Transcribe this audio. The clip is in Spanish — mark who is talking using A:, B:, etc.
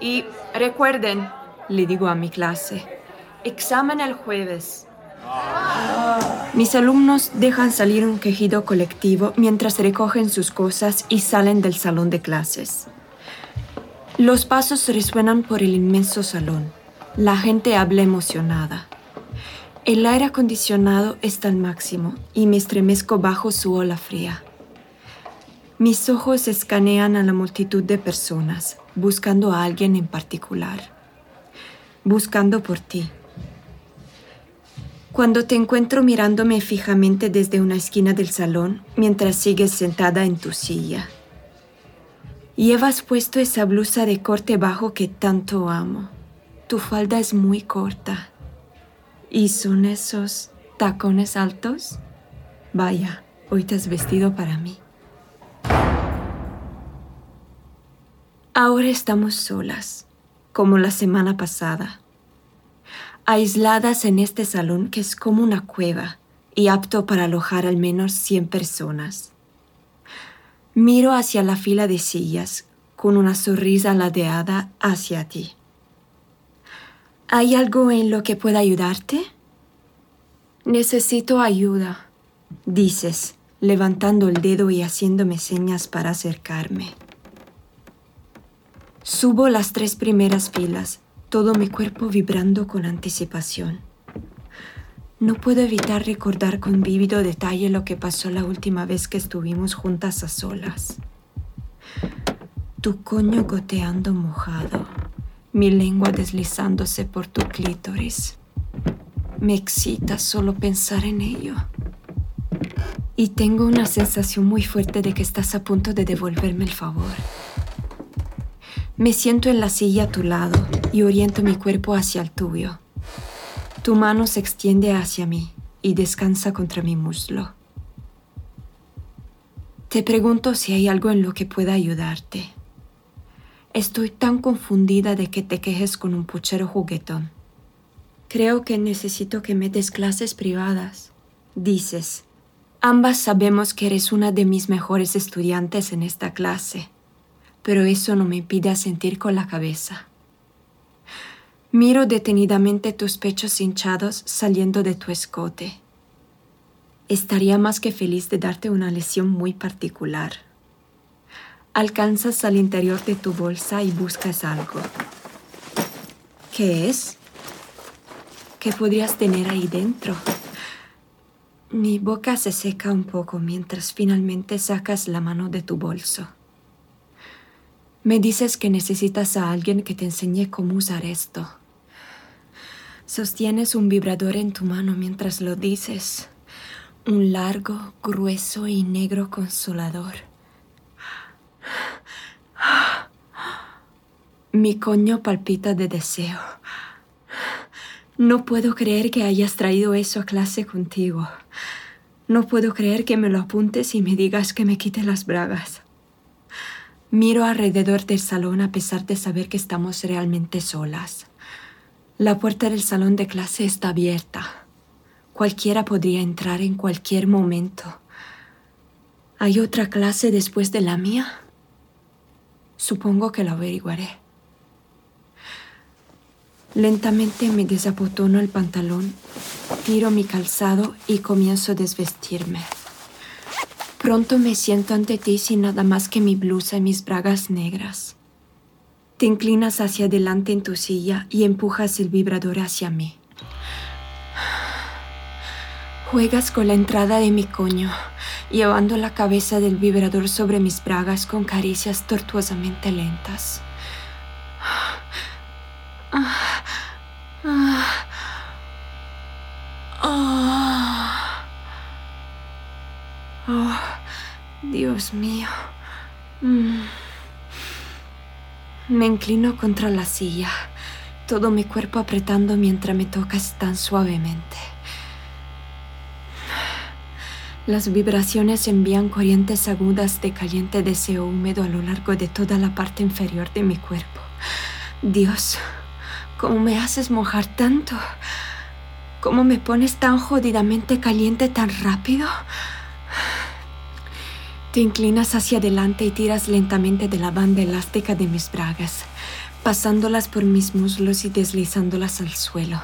A: Y recuerden, le digo a mi clase, examen el jueves. Mis alumnos dejan salir un quejido colectivo mientras recogen sus cosas y salen del salón de clases. Los pasos resuenan por el inmenso salón. La gente habla emocionada. El aire acondicionado está al máximo y me estremezco bajo su ola fría. Mis ojos escanean a la multitud de personas, buscando a alguien en particular. Buscando por ti. Cuando te encuentro mirándome fijamente desde una esquina del salón mientras sigues sentada en tu silla. Llevas puesto esa blusa de corte bajo que tanto amo. Tu falda es muy corta. ¿Y son esos tacones altos? Vaya, hoy te has vestido para mí. Ahora estamos solas, como la semana pasada aisladas en este salón que es como una cueva y apto para alojar al menos 100 personas. Miro hacia la fila de sillas con una sonrisa ladeada hacia ti. ¿Hay algo en lo que pueda ayudarte? Necesito ayuda, dices, levantando el dedo y haciéndome señas para acercarme. Subo las tres primeras filas todo mi cuerpo vibrando con anticipación. No puedo evitar recordar con vívido detalle lo que pasó la última vez que estuvimos juntas a solas. Tu coño goteando mojado, mi lengua deslizándose por tu clítoris. Me excita solo pensar en ello. Y tengo una sensación muy fuerte de que estás a punto de devolverme el favor. Me siento en la silla a tu lado y oriento mi cuerpo hacia el tuyo. Tu mano se extiende hacia mí y descansa contra mi muslo. Te pregunto si hay algo en lo que pueda ayudarte. Estoy tan confundida de que te quejes con un puchero juguetón. Creo que necesito que me des clases privadas. Dices, ambas sabemos que eres una de mis mejores estudiantes en esta clase pero eso no me impide sentir con la cabeza. Miro detenidamente tus pechos hinchados saliendo de tu escote. Estaría más que feliz de darte una lesión muy particular. Alcanzas al interior de tu bolsa y buscas algo. ¿Qué es? ¿Qué podrías tener ahí dentro? Mi boca se seca un poco mientras finalmente sacas la mano de tu bolso. Me dices que necesitas a alguien que te enseñe cómo usar esto. Sostienes un vibrador en tu mano mientras lo dices. Un largo, grueso y negro consolador. Mi coño palpita de deseo. No puedo creer que hayas traído eso a clase contigo. No puedo creer que me lo apuntes y me digas que me quite las bragas. Miro alrededor del salón a pesar de saber que estamos realmente solas. La puerta del salón de clase está abierta. Cualquiera podría entrar en cualquier momento. ¿Hay otra clase después de la mía? Supongo que lo averiguaré. Lentamente me desabotono el pantalón, tiro mi calzado y comienzo a desvestirme. Pronto me siento ante ti sin nada más que mi blusa y mis bragas negras. Te inclinas hacia adelante en tu silla y empujas el vibrador hacia mí. Juegas con la entrada de mi coño, llevando la cabeza del vibrador sobre mis bragas con caricias tortuosamente lentas. Oh, Dios mío. Mm. Me inclino contra la silla, todo mi cuerpo apretando mientras me tocas tan suavemente. Las vibraciones envían corrientes agudas de caliente deseo húmedo a lo largo de toda la parte inferior de mi cuerpo. Dios, ¿cómo me haces mojar tanto? ¿Cómo me pones tan jodidamente caliente tan rápido? Te inclinas hacia adelante y tiras lentamente de la banda elástica de mis bragas, pasándolas por mis muslos y deslizándolas al suelo.